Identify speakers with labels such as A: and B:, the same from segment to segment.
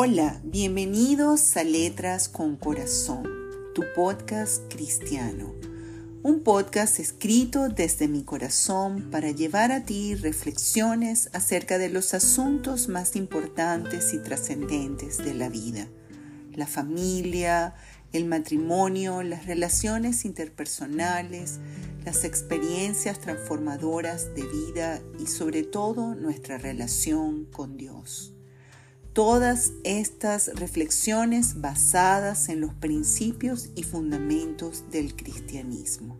A: Hola, bienvenidos a Letras con Corazón, tu podcast cristiano. Un podcast escrito desde mi corazón para llevar a ti reflexiones acerca de los asuntos más importantes y trascendentes de la vida. La familia, el matrimonio, las relaciones interpersonales, las experiencias transformadoras de vida y sobre todo nuestra relación con Dios todas estas reflexiones basadas en los principios y fundamentos del cristianismo.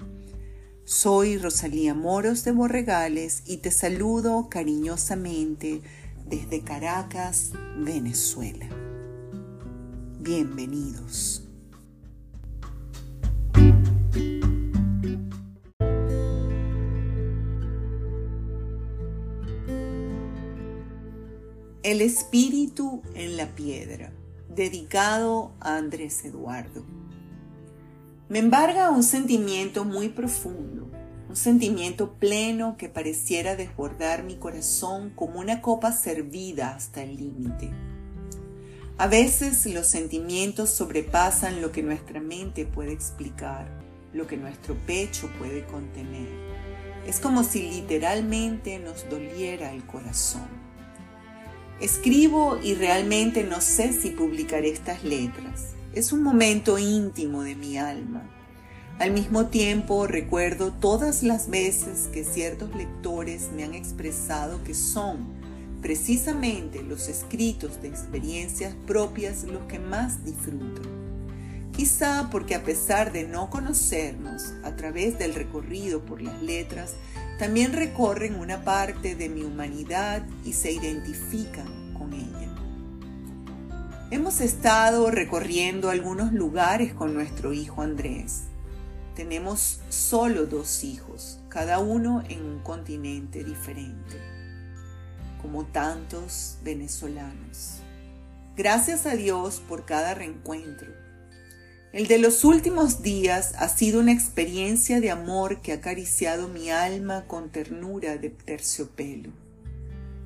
A: Soy Rosalía Moros de Borregales y te saludo cariñosamente desde Caracas, Venezuela. Bienvenidos. El espíritu en la piedra, dedicado a Andrés Eduardo. Me embarga un sentimiento muy profundo, un sentimiento pleno que pareciera desbordar mi corazón como una copa servida hasta el límite. A veces los sentimientos sobrepasan lo que nuestra mente puede explicar, lo que nuestro pecho puede contener. Es como si literalmente nos doliera el corazón. Escribo y realmente no sé si publicaré estas letras. Es un momento íntimo de mi alma. Al mismo tiempo recuerdo todas las veces que ciertos lectores me han expresado que son precisamente los escritos de experiencias propias los que más disfruto. Quizá porque a pesar de no conocernos a través del recorrido por las letras, también recorren una parte de mi humanidad y se identifican con ella. Hemos estado recorriendo algunos lugares con nuestro hijo Andrés. Tenemos solo dos hijos, cada uno en un continente diferente, como tantos venezolanos. Gracias a Dios por cada reencuentro el de los últimos días ha sido una experiencia de amor que ha acariciado mi alma con ternura de terciopelo.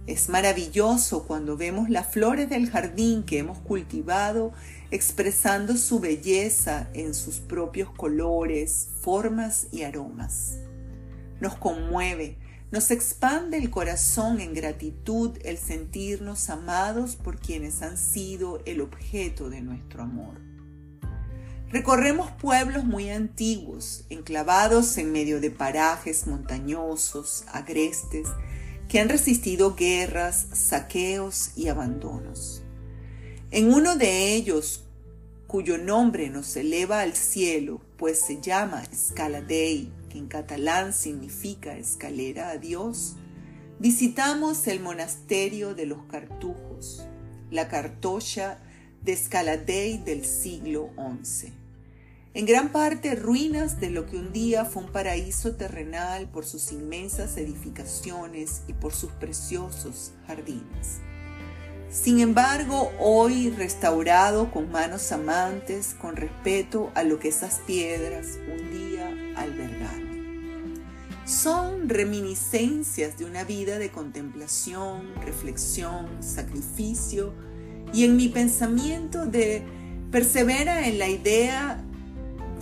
A: Es maravilloso cuando vemos las flores del jardín que hemos cultivado expresando su belleza en sus propios colores, formas y aromas. Nos conmueve, nos expande el corazón en gratitud el sentirnos amados por quienes han sido el objeto de nuestro amor. Recorremos pueblos muy antiguos, enclavados en medio de parajes montañosos, agrestes, que han resistido guerras, saqueos y abandonos. En uno de ellos, cuyo nombre nos eleva al cielo, pues se llama Scala Dei, que en catalán significa escalera a Dios, visitamos el monasterio de los Cartujos, la cartocha de Scala Dei del siglo XI en gran parte ruinas de lo que un día fue un paraíso terrenal por sus inmensas edificaciones y por sus preciosos jardines. Sin embargo, hoy restaurado con manos amantes, con respeto a lo que esas piedras un día albergaron. Son reminiscencias de una vida de contemplación, reflexión, sacrificio y en mi pensamiento de persevera en la idea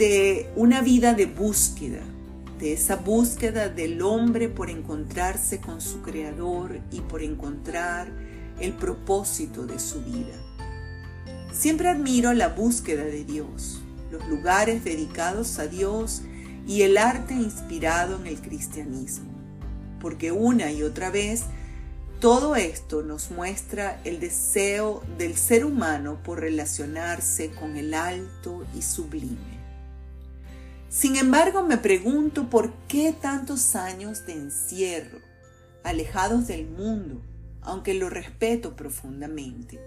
A: de una vida de búsqueda, de esa búsqueda del hombre por encontrarse con su creador y por encontrar el propósito de su vida. Siempre admiro la búsqueda de Dios, los lugares dedicados a Dios y el arte inspirado en el cristianismo, porque una y otra vez todo esto nos muestra el deseo del ser humano por relacionarse con el alto y sublime. Sin embargo, me pregunto por qué tantos años de encierro, alejados del mundo, aunque lo respeto profundamente.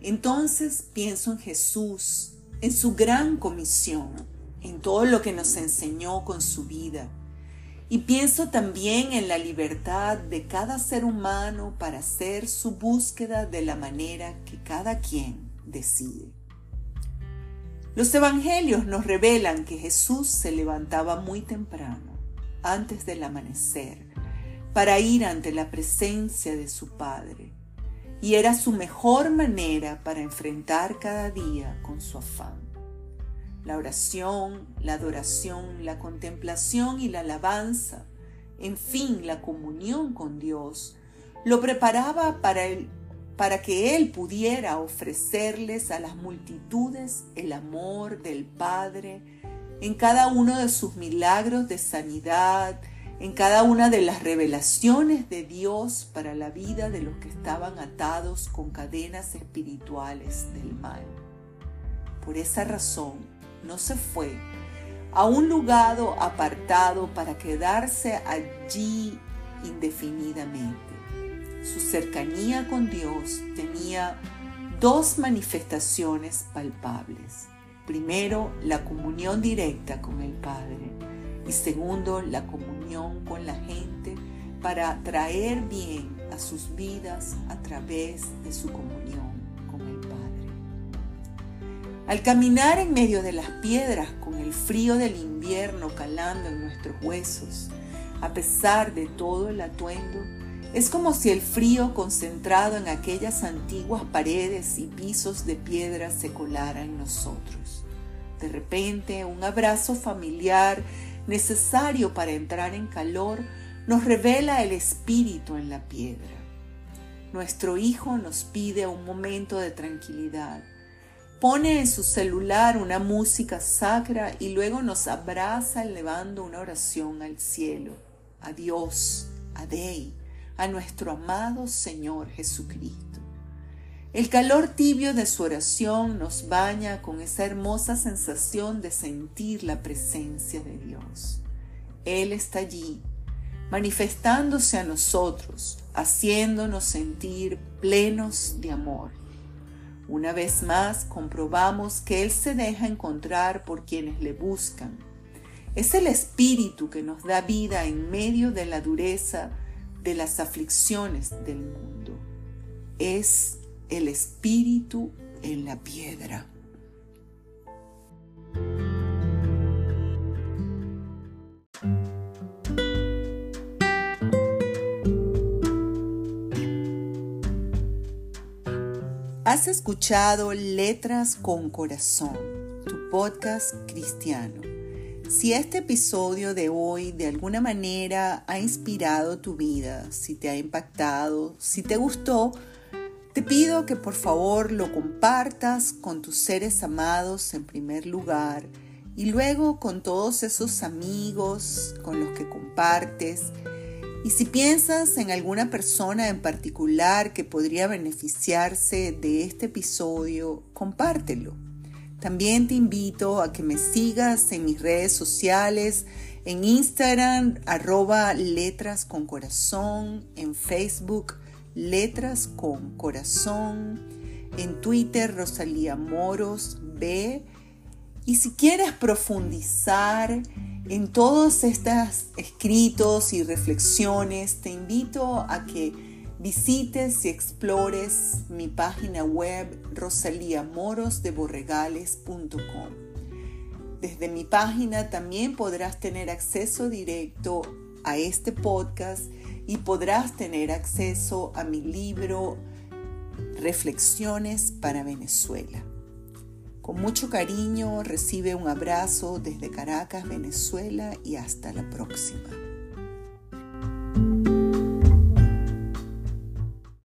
A: Entonces pienso en Jesús, en su gran comisión, en todo lo que nos enseñó con su vida. Y pienso también en la libertad de cada ser humano para hacer su búsqueda de la manera que cada quien decide. Los evangelios nos revelan que Jesús se levantaba muy temprano, antes del amanecer, para ir ante la presencia de su Padre. y era su mejor manera para enfrentar cada día con su afán. La oración, la adoración, la contemplación y la alabanza, en fin, la comunión con Dios, lo preparaba para, para que Él pudiera ofrecerles a las multitudes el amor del Padre en cada uno de sus milagros de sanidad, en cada una de las revelaciones de Dios para la vida de los que estaban atados con cadenas espirituales del mal. Por esa razón, no se fue a un lugar apartado para quedarse allí indefinidamente. Su cercanía con Dios tenía dos manifestaciones palpables. Primero, la comunión directa con el Padre y segundo, la comunión con la gente para traer bien a sus vidas a través de su comunión con el Padre. Al caminar en medio de las piedras con el frío del invierno calando en nuestros huesos, a pesar de todo el atuendo, es como si el frío concentrado en aquellas antiguas paredes y pisos de piedra se colara en nosotros. De repente, un abrazo familiar necesario para entrar en calor, nos revela el espíritu en la piedra. Nuestro hijo nos pide un momento de tranquilidad. Pone en su celular una música sacra y luego nos abraza elevando una oración al cielo, a Dios, a Dei, a nuestro amado Señor Jesucristo. El calor tibio de su oración nos baña con esa hermosa sensación de sentir la presencia de Dios. Él está allí, manifestándose a nosotros, haciéndonos sentir plenos de amor. Una vez más comprobamos que Él se deja encontrar por quienes le buscan. Es el Espíritu que nos da vida en medio de la dureza de las aflicciones del mundo. Es el espíritu en la piedra. Has escuchado Letras con Corazón, tu podcast cristiano. Si este episodio de hoy de alguna manera ha inspirado tu vida, si te ha impactado, si te gustó, te pido que por favor lo compartas con tus seres amados en primer lugar y luego con todos esos amigos con los que compartes. Y si piensas en alguna persona en particular que podría beneficiarse de este episodio, compártelo. También te invito a que me sigas en mis redes sociales, en Instagram, arroba letras con corazón, en Facebook, Letras con Corazón, en Twitter Rosalía Moros B. Y si quieres profundizar en todos estos escritos y reflexiones, te invito a que visites y explores mi página web rosaliamorosdeborregales.com. Desde mi página también podrás tener acceso directo a este podcast y podrás tener acceso a mi libro Reflexiones para Venezuela. Con mucho cariño recibe un abrazo desde Caracas, Venezuela y hasta la próxima.